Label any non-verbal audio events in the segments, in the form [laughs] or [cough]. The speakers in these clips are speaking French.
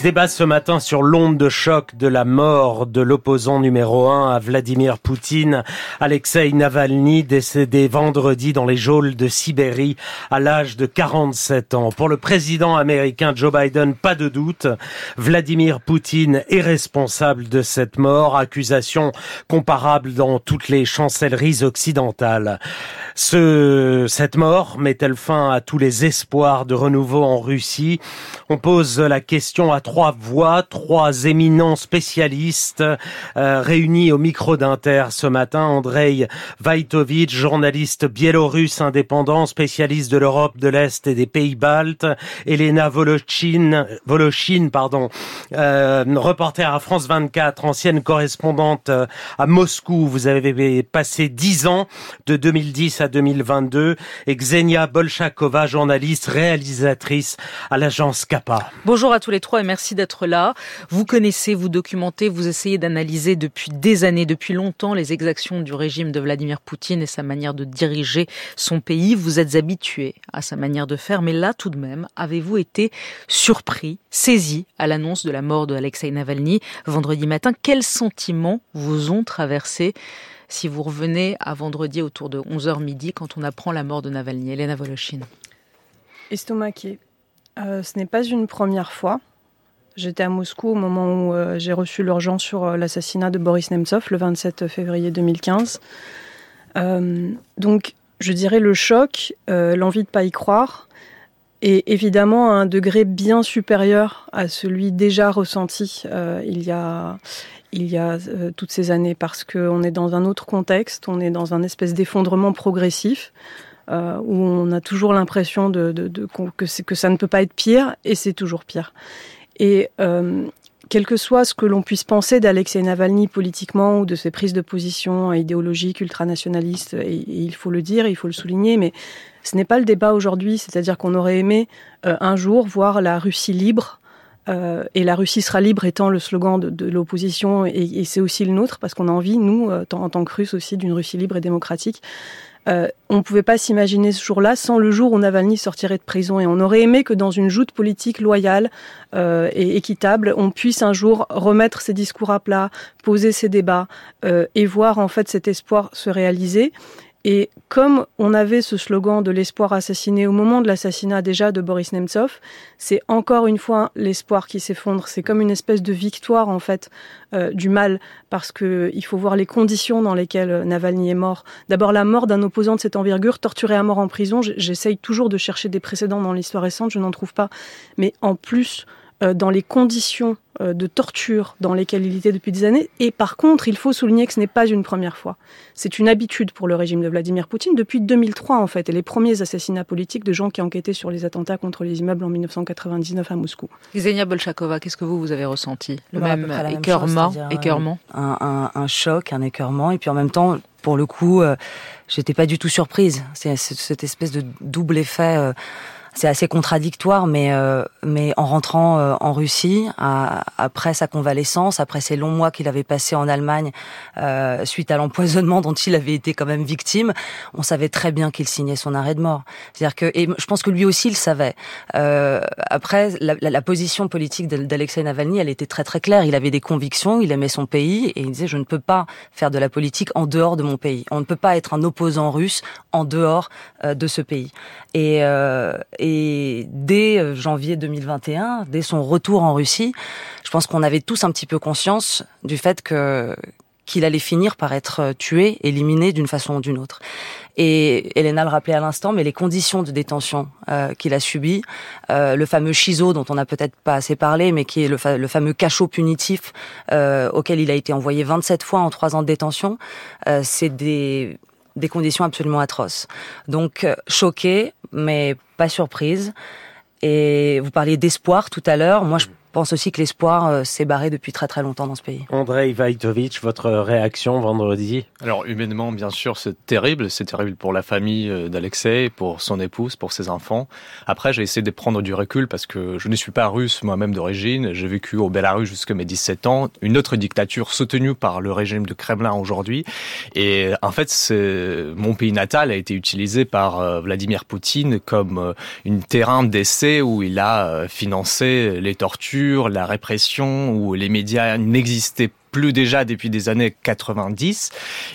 Débat ce matin sur l'onde de choc de la mort de l'opposant numéro un à Vladimir Poutine, Alexei Navalny, décédé vendredi dans les geôles de Sibérie à l'âge de 47 ans. Pour le président américain Joe Biden, pas de doute, Vladimir Poutine est responsable de cette mort, accusation comparable dans toutes les chancelleries occidentales. Ce, cette mort met-elle fin à tous les espoirs de renouveau en Russie? On pose la question à trois voix, trois éminents spécialistes euh, réunis au micro d'Inter ce matin. Andrei Vaitovitch, journaliste biélorusse indépendant, spécialiste de l'Europe de l'Est et des pays baltes. Elena Voloshin, Voloshin pardon, euh, reporter à France 24, ancienne correspondante euh, à Moscou. Vous avez passé dix ans de 2010 à 2022. Et Xenia Bolchakova, journaliste, réalisatrice à l'agence Kappa. Bonjour à tous les trois et merci merci d'être là. Vous connaissez, vous documentez, vous essayez d'analyser depuis des années, depuis longtemps, les exactions du régime de Vladimir Poutine et sa manière de diriger son pays. Vous êtes habitué à sa manière de faire, mais là, tout de même, avez-vous été surpris, saisi à l'annonce de la mort de Alexei Navalny vendredi matin? Quels sentiments vous ont traversé si vous revenez à vendredi autour de 11h midi quand on apprend la mort de Navalny Elena Voloshin Estomaqué. Euh, ce n'est pas une première fois. J'étais à Moscou au moment où euh, j'ai reçu l'urgence sur euh, l'assassinat de Boris Nemtsov le 27 février 2015. Euh, donc, je dirais le choc, l'envie de pas y croire, et évidemment à un degré bien supérieur à celui déjà ressenti il y a, il y a toutes ces années, parce qu'on est dans un autre contexte, on est dans un espèce d'effondrement progressif. où on a toujours l'impression de, de, de, que, que ça ne peut pas être pire, et c'est toujours pire. Et euh, quel que soit ce que l'on puisse penser d'Alexei Navalny politiquement ou de ses prises de position idéologiques, ultranationalistes, et, il faut le dire, il faut le souligner, mais ce n'est pas le débat aujourd'hui, c'est-à-dire qu'on aurait aimé euh, un jour voir la Russie libre, euh, et la Russie sera libre étant le slogan de, l'opposition, et, c'est aussi le nôtre, parce qu'on a envie, nous, euh, en tant que Russes aussi, d'une Russie libre et démocratique. Euh, on ne pouvait pas s'imaginer ce jour-là sans le jour où Navalny sortirait de prison. Et on aurait aimé que dans une joute politique loyale et équitable, on puisse un jour remettre ses discours à plat, poser ses débats et voir en fait cet espoir se réaliser. Et comme on avait ce slogan de l'espoir assassiné au moment de l'assassinat déjà de Boris Nemtsov, c'est encore une fois l'espoir qui s'effondre. C'est comme une espèce de victoire en fait euh, du mal, parce que il faut voir les conditions dans lesquelles Navalny est mort. D'abord la mort d'un opposant de cette envergure, torturé à mort en prison. J'essaye toujours de chercher des précédents dans l'histoire récente, je n'en trouve pas. Mais en plus, euh, dans les conditions euh, de torture dans lesquelles il était depuis des années. Et par contre, il faut souligner que ce n'est pas une première fois. C'est une habitude pour le régime de Vladimir Poutine depuis 2003 en fait, et les premiers assassinats politiques de gens qui enquêtaient sur les attentats contre les immeubles en 1999 à Moscou. Xenia Bolchakova, qu'est-ce que vous, vous avez ressenti? Le bah, même écœurement, chose, écœurement? un, un, un, choc, un écœurement, et puis en même temps, pour le coup, euh, j'étais pas du tout surprise. C'est cette espèce de double effet... Euh, c'est assez contradictoire, mais euh, mais en rentrant euh, en Russie, à, après sa convalescence, après ces longs mois qu'il avait passés en Allemagne euh, suite à l'empoisonnement [laughs] dont il avait été quand même victime, on savait très bien qu'il signait son arrêt de mort. C'est-à-dire que et je pense que lui aussi le savait. Euh, après, la, la, la, position politique d'Alexei Navalny, elle était très très claire. Il avait des convictions, il aimait son pays et il disait je ne peux pas faire de la politique en dehors de mon pays. On ne peut pas être un opposant russe en dehors euh, de ce pays. Et, et dès euh, janvier 2021, dès son retour en Russie, je pense qu'on avait tous un petit peu conscience du fait que qu'il allait finir par être euh, tué, éliminé d'une façon ou d'une autre. Et Elena le rappelait à l'instant, mais les conditions de détention euh, qu'il a subies, euh, le fameux chiso dont on n'a peut-être pas assez parlé, mais qui est le, fa le fameux cachot punitif euh, auquel il a été envoyé 27 fois en trois ans de détention, euh, c'est des des conditions absolument atroces. Donc choqué, mais pas surprise. Et vous parliez d'espoir tout à l'heure. Moi, je pense aussi que l'espoir euh, s'est barré depuis très très longtemps dans ce pays. Andrei Vaitovitch, votre réaction vendredi? Alors humainement, bien sûr, c'est terrible. C'est terrible pour la famille euh, d'Alexei, pour son épouse, pour ses enfants. Après, j'ai essayé de prendre du recul parce que je ne suis pas russe moi-même d'origine. J'ai vécu au Belarus jusqu'à mes 17 ans. Une autre dictature soutenue par le régime de Kremlin aujourd'hui. Et en fait, mon pays natal a été utilisé par euh, Vladimir Poutine comme une terrain d'essai où il a financé les tortures la répression, où les médias n'existaient plus déjà depuis des années 90.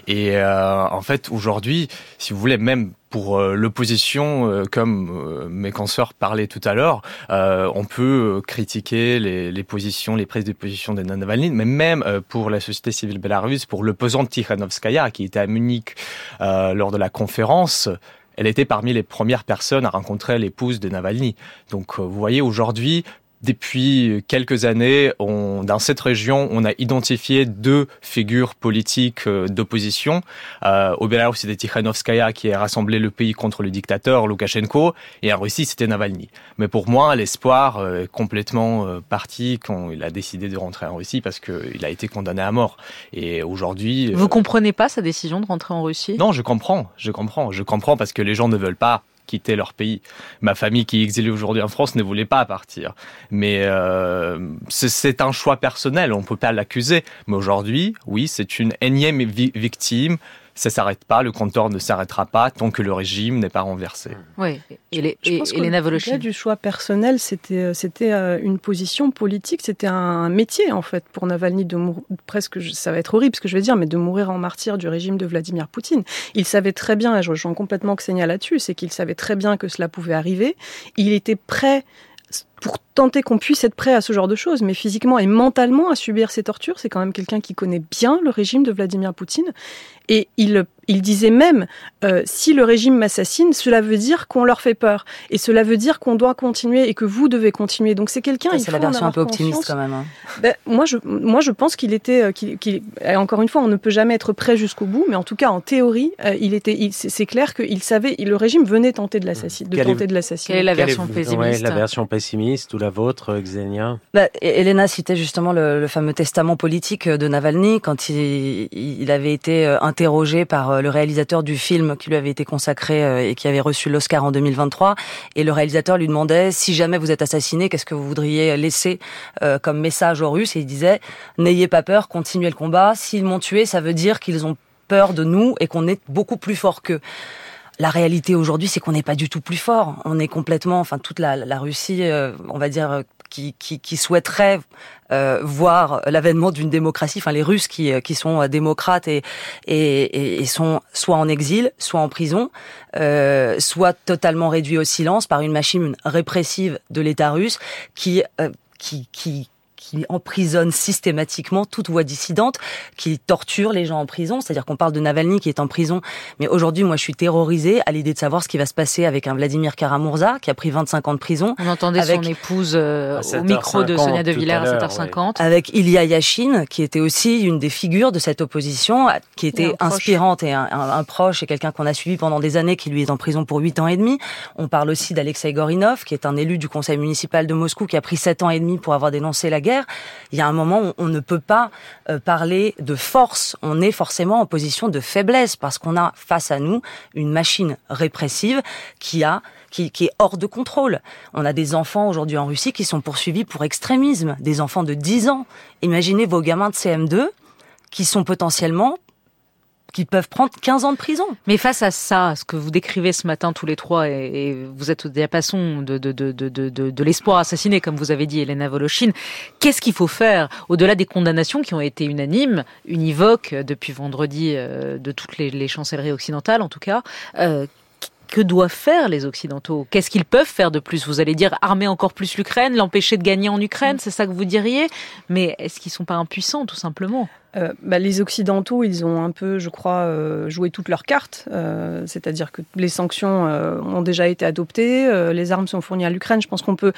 Et euh, en fait, aujourd'hui, si vous voulez, même pour euh, l'opposition, euh, comme mes consoeurs parlaient tout à l'heure, on peut critiquer les, les, positions, les prises de position de Navalny, mais même pour la société civile belarusse, pour l'opposante Tikhanovskaya, qui était à Munich lors de la conférence, elle était parmi les premières personnes à rencontrer l'épouse de Navalny. Donc vous voyez, aujourd'hui, depuis quelques années, on, dans cette région, on a identifié deux figures politiques euh, d'opposition. Euh, au Belarus, c'était Tikhanovskaya qui a rassemblé le pays contre le dictateur Loukachenko, et en Russie, c'était Navalny. Mais pour moi, l'espoir euh, est complètement euh, parti quand il a décidé de rentrer en Russie parce qu'il a été condamné à mort. Et aujourd'hui... Vous comprenez pas sa décision de rentrer en Russie? Non, je comprends, je comprends, je comprends parce que les gens ne veulent pas quitter leur pays. Ma famille qui est exilée aujourd'hui en France ne voulait pas partir. Mais euh, c'est un choix personnel, on ne peut pas l'accuser. Mais aujourd'hui, oui, c'est une énième victime ça s'arrête pas, le compteur ne s'arrêtera pas tant que le régime n'est pas renversé. Oui, et, les, je, pense et, du choix personnel, c'était euh, c'était euh, une position politique, c'était un métier en fait pour Navalny de mourir, presque, ça va être horrible ce que je vais dire, mais de mourir en martyr du régime de Vladimir Poutine. Il savait très bien, et je rejoins complètement Xenia là-dessus, c'est qu'il savait très bien que cela pouvait arriver. Il était prêt pour tenter qu'on puisse être prêt à ce genre de choses, mais physiquement et mentalement à subir ces tortures. C'est quand même quelqu'un qui connaît bien le régime de Vladimir Poutine. Et il, il disait même, euh, si le régime m'assassine, cela veut dire qu'on leur fait peur. Et cela veut dire qu'on doit continuer et que vous devez continuer. Donc c'est quelqu'un... c'est la version un peu optimiste quand même. Hein. Ben, moi, je, moi, je pense qu'il était... Euh, qu'il, encore une fois, on ne peut jamais être prêt jusqu'au bout, mais en tout cas, en théorie, euh, il était, c'est, clair qu'il savait, le régime venait tenter de l'assassiner. De l'assassiner. Quelle est la version pessimiste La version pessimiste ou la vôtre, Xenia? Bah, Elena citait justement le, fameux testament politique de Navalny quand il, il avait été interrogé par le réalisateur du film qui lui avait été consacré euh, et qui avait reçu l'Oscar en 2023. Et le réalisateur lui demandait si jamais vous êtes assassiné, qu'est-ce que vous voudriez laisser euh, comme message aux Russes Et il disait n'ayez pas peur, continuez le combat. S'ils m'ont tué, ça veut dire qu'ils ont peur de nous et qu'on est beaucoup plus fort qu'eux. La réalité aujourd'hui, c'est qu'on n'est pas du tout plus fort. On est complètement, enfin toute la, la Russie, euh, on va dire, qui, qui, qui souhaiteraient euh, voir l'avènement d'une démocratie, enfin les Russes qui, euh, qui sont euh, démocrates et, et, et sont soit en exil, soit en prison, euh, soit totalement réduits au silence par une machine répressive de l'État russe qui, euh, qui, qui, qui emprisonne systématiquement toute voix dissidente, qui torture les gens en prison. C'est-à-dire qu'on parle de Navalny qui est en prison, mais aujourd'hui, moi, je suis terrorisée à l'idée de savoir ce qui va se passer avec un Vladimir Karamurza qui a pris 25 ans de prison. On entendait son épouse euh, au micro de Sonia De Villers à, 7h50. Avec Ilya Yashin, qui était aussi une des figures de cette opposition, qui était inspirante et un, un, proche et quelqu'un qu'on a suivi pendant des années, qui lui est en prison pour 8 ans et demi. On parle aussi d'Alexei Gorinov, qui est un élu du conseil municipal de Moscou, qui a pris 7 ans et demi pour avoir dénoncé la guerre il y a un moment où on ne peut pas euh, parler de force, on est forcément en position de faiblesse parce qu'on a face à nous une machine répressive qui a qui, qui, est hors de contrôle. On a des enfants aujourd'hui en Russie qui sont poursuivis pour extrémisme, des enfants de 10 ans. Imaginez vos gamins de CM2 qui sont potentiellement qui peuvent prendre 15 ans de prison. Mais face à ça, ce que vous décrivez ce matin tous les trois, et, vous êtes au diapason de, de, de, de, de, l'espoir assassiné, comme vous avez dit, Elena Voloshin, qu'est-ce qu'il faut faire au-delà des condamnations qui ont été unanimes, univoques depuis vendredi euh, de toutes les, les, chancelleries occidentales en tout cas euh, que doivent faire les Occidentaux? Qu'est-ce qu'ils peuvent faire de plus? Vous allez dire armer encore plus l'Ukraine, l'empêcher de gagner en Ukraine, c'est ça que vous diriez? Mais est-ce qu'ils sont pas impuissants, tout simplement? Euh, bah, les Occidentaux, ils ont un peu, je crois, euh, joué toutes leurs cartes. Euh, c'est-à-dire que les sanctions ont déjà été adoptées, les armes sont fournies à l'Ukraine. Je pense qu'on peut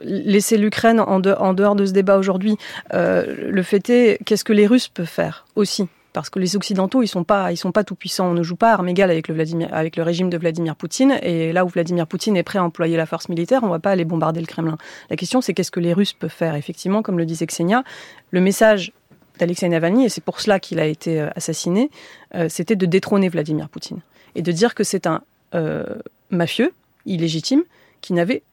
laisser l'Ukraine en, en, dehors de ce débat aujourd'hui. le fait est, qu'est-ce que les Russes peuvent faire aussi? Parce que les Occidentaux, ils sont pas, ils sont pas tout puissants. On ne joue pas armes égales avec le, avec le régime de Vladimir Poutine. Et là où Vladimir Poutine est prêt à employer la force militaire, on va pas aller bombarder le Kremlin. La question, c'est qu'est-ce que les Russes peuvent faire? Effectivement, comme le disait Xenia, le message d'Alexei Navalny, et c'est pour cela qu'il a été euh, assassiné, euh, c'était de détrôner Vladimir Poutine et de dire que c'est un euh, mafieux illégitime qui n'avait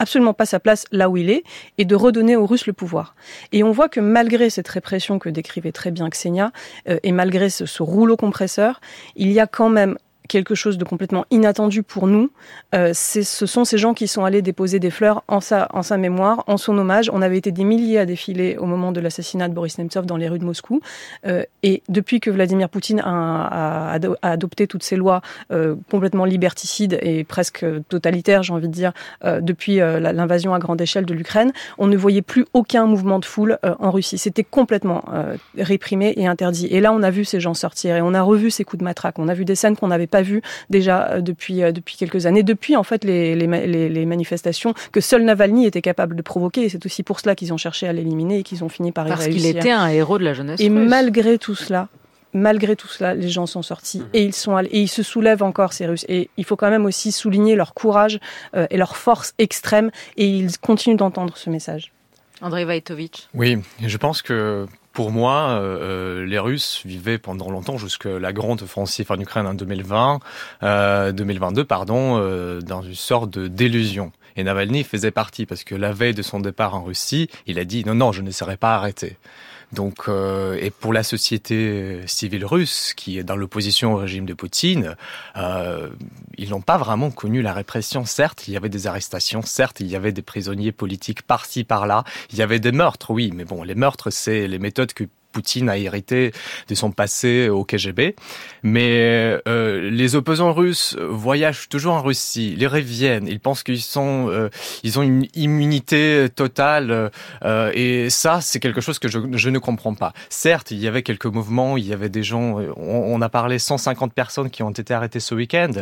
absolument pas sa place là où il est et de redonner aux Russes le pouvoir. Et on voit que malgré cette répression que décrivait très bien Xenia euh, et malgré ce, ce, rouleau compresseur, il y a quand même quelque chose de complètement inattendu pour nous. Euh, ce sont ces gens qui sont allés déposer des fleurs en sa, mémoire, en son hommage. On avait été des milliers à défiler au moment de l'assassinat de Boris Nemtsov dans les rues de Moscou. Euh, et depuis que Vladimir Poutine a, adopté toutes ces lois euh, complètement liberticides et presque totalitaires, j'ai envie de dire, depuis l'invasion à grande échelle de l'Ukraine, on ne voyait plus aucun mouvement de foule en Russie. C'était complètement réprimé et interdit. Et là, on a vu ces gens sortir et on a revu ces coups de matraque. On a vu des scènes qu'on n'avait pas vues déjà depuis, depuis quelques années, depuis en fait les, les, les, les manifestations que seul Navalny était capable de provoquer. Et c'est aussi pour cela qu'ils ont cherché à l'éliminer et qu'ils ont fini par Parce y réussir. Parce qu'il était un héros de la jeunesse. Et russe. malgré tout cela, malgré tout cela, les gens sont sortis et ils sont allés, et ils se soulèvent encore ces Russes. Et il faut quand même aussi souligner leur courage euh, et leur force extrême. Et ils continuent d'entendre ce message. Andrei Vaitovitch. Oui, je pense que pour moi, euh, les Russes vivaient pendant longtemps, jusque la grande offensive en Ukraine en 2020, euh, 2022, pardon, euh, dans une sorte de délusion. Et Navalny faisait partie parce que la veille de son départ en Russie, il a dit non, non, je ne serai pas arrêté. Donc, euh, et pour la société civile russe qui est dans l'opposition au régime de Poutine, euh, ils n'ont pas vraiment connu la répression. Certes, il y avait des arrestations, certes, il y avait des prisonniers politiques par-ci par-là, il y avait des meurtres, oui, mais bon, les meurtres, c'est les méthodes que Poutine a hérité de son passé au KGB. Mais euh, les opposants russes voyagent toujours en Russie, ils reviennent, ils pensent qu'ils sont, euh, ils ont une immunité totale. Euh, et ça, c'est quelque chose que je, je, ne comprends pas. Certes, il y avait quelques mouvements, il y avait des gens, on, on a parlé 150 personnes qui ont été arrêtées ce week-end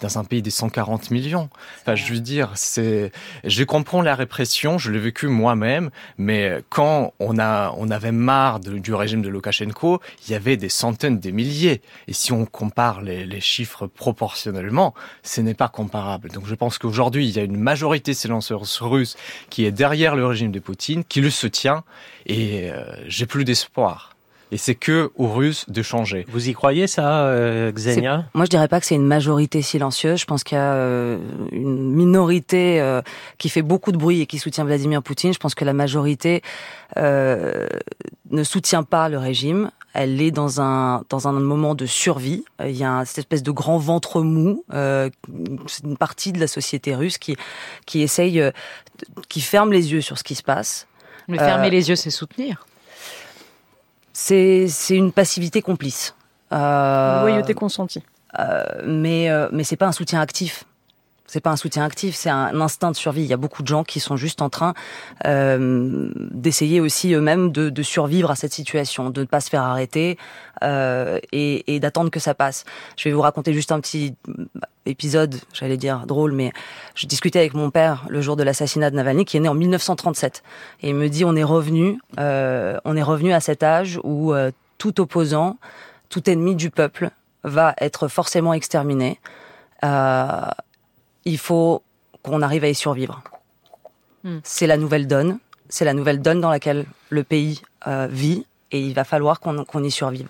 dans un pays des 140 millions. Enfin, je veux dire, c'est, je comprends la répression, je l'ai vécu moi-même, mais quand on a, on avait marre de, du régime de Loukachenko, il y avait des centaines, des milliers. Et si on compare les, les chiffres proportionnellement, ce n'est pas comparable. Donc, je pense qu'aujourd'hui, il y a une majorité silencieuse russe qui est derrière le régime de Poutine, qui le soutient, et euh, j'ai plus d'espoir et c'est que aux Russes de changer. Vous y croyez ça, euh, Xenia Moi, je dirais pas que c'est une majorité silencieuse. Je pense qu'il y a euh, une minorité euh, qui fait beaucoup de bruit et qui soutient Vladimir Poutine. Je pense que la majorité euh, ne soutient pas le régime. Elle est dans un dans un moment de survie. Il y a cette espèce de grand ventre mou. c'est une partie de la société russe qui qui essaye, qui ferme les yeux sur ce qui se passe. Mais fermer les yeux, c'est soutenir c'est une passivité complice. Euh, loyauté consentie. Euh, mais euh, mais c'est pas un soutien actif. C'est pas un soutien actif, c'est un instinct de survie. Il y a beaucoup de gens qui sont juste en train euh, d'essayer aussi eux-mêmes de, de, survivre à cette situation, de ne pas se faire arrêter euh, et, et d'attendre que ça passe. Je vais vous raconter juste un petit épisode, j'allais dire drôle, mais je discutais avec mon père le jour de l'assassinat de Navalny, qui est né en 1937, et il me dit on est revenu, euh, on est revenu à cet âge où euh, tout opposant, tout ennemi du peuple va être forcément exterminé. Euh, il faut qu'on arrive à y survivre. Mm. C'est la nouvelle donne, c'est la nouvelle donne dans laquelle le pays euh, vit, et il va falloir qu'on qu y survive.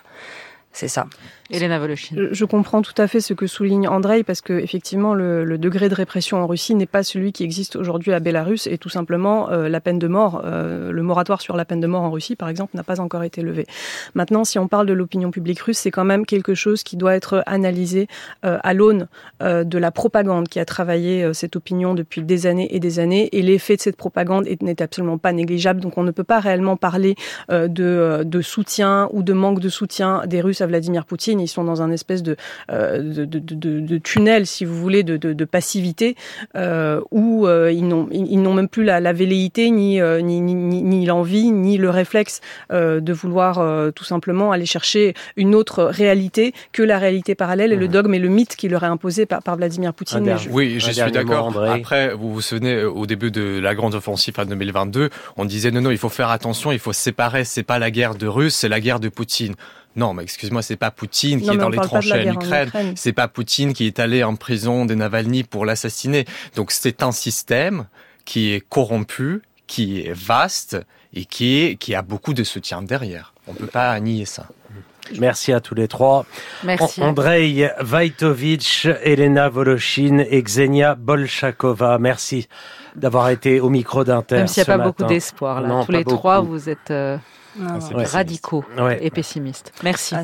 C'est ça. Elena Voloshin. Je comprends tout à fait ce que souligne Andrei parce que effectivement le, degré de répression en Russie n'est pas celui qui existe aujourd'hui à Bélarus et tout simplement euh, la peine de mort, euh, le moratoire sur la peine de mort en Russie par exemple n'a pas encore été levé. Maintenant, si on parle de l'opinion publique russe, c'est quand même quelque chose qui doit être analysé euh, à l'aune de la propagande qui a travaillé cette opinion depuis des années et des années et l'effet de cette propagande n'est absolument pas négligeable. Donc on ne peut pas réellement parler de soutien ou de manque de soutien des Russes à Vladimir Poutine ils sont dans un espèce de, euh, de, de, de, de, tunnel, si vous voulez, de, de, de passivité, euh, où euh, ils n'ont ils n'ont même plus la, la velléité, ni, euh, ni, ni, ni l'envie, ni le réflexe euh, de vouloir euh, tout simplement aller chercher une autre réalité que la réalité parallèle et mmh. le dogme et le mythe qui leur est imposé par, par Vladimir Poutine. Je... Oui, je suis d'accord. Après, vous vous souvenez, au début de la grande offensive en 2022, on disait non, non, il faut faire attention, il faut se séparer, c'est pas la guerre de Russes, c'est la guerre de Poutine. Non, mais excuse-moi, c'est pas Poutine qui non, est dans les tranchées en Ukraine. C'est pas Poutine qui est allé en prison de Navalny pour l'assassiner. Donc c'est un système qui est corrompu, qui est vaste et qui, est, qui a beaucoup de soutien derrière. On peut pas nier ça. Merci à tous les trois. Merci. Andrei Vaitovitch, Elena Voloshin et Xenia Bolshakova. Merci d'avoir été au micro d'Inter. Même s'il n'y a pas matin. beaucoup d'espoir là. Non, tous les beaucoup. trois, vous êtes. Euh... Non, radicaux ouais. et pessimistes. Merci. Ah,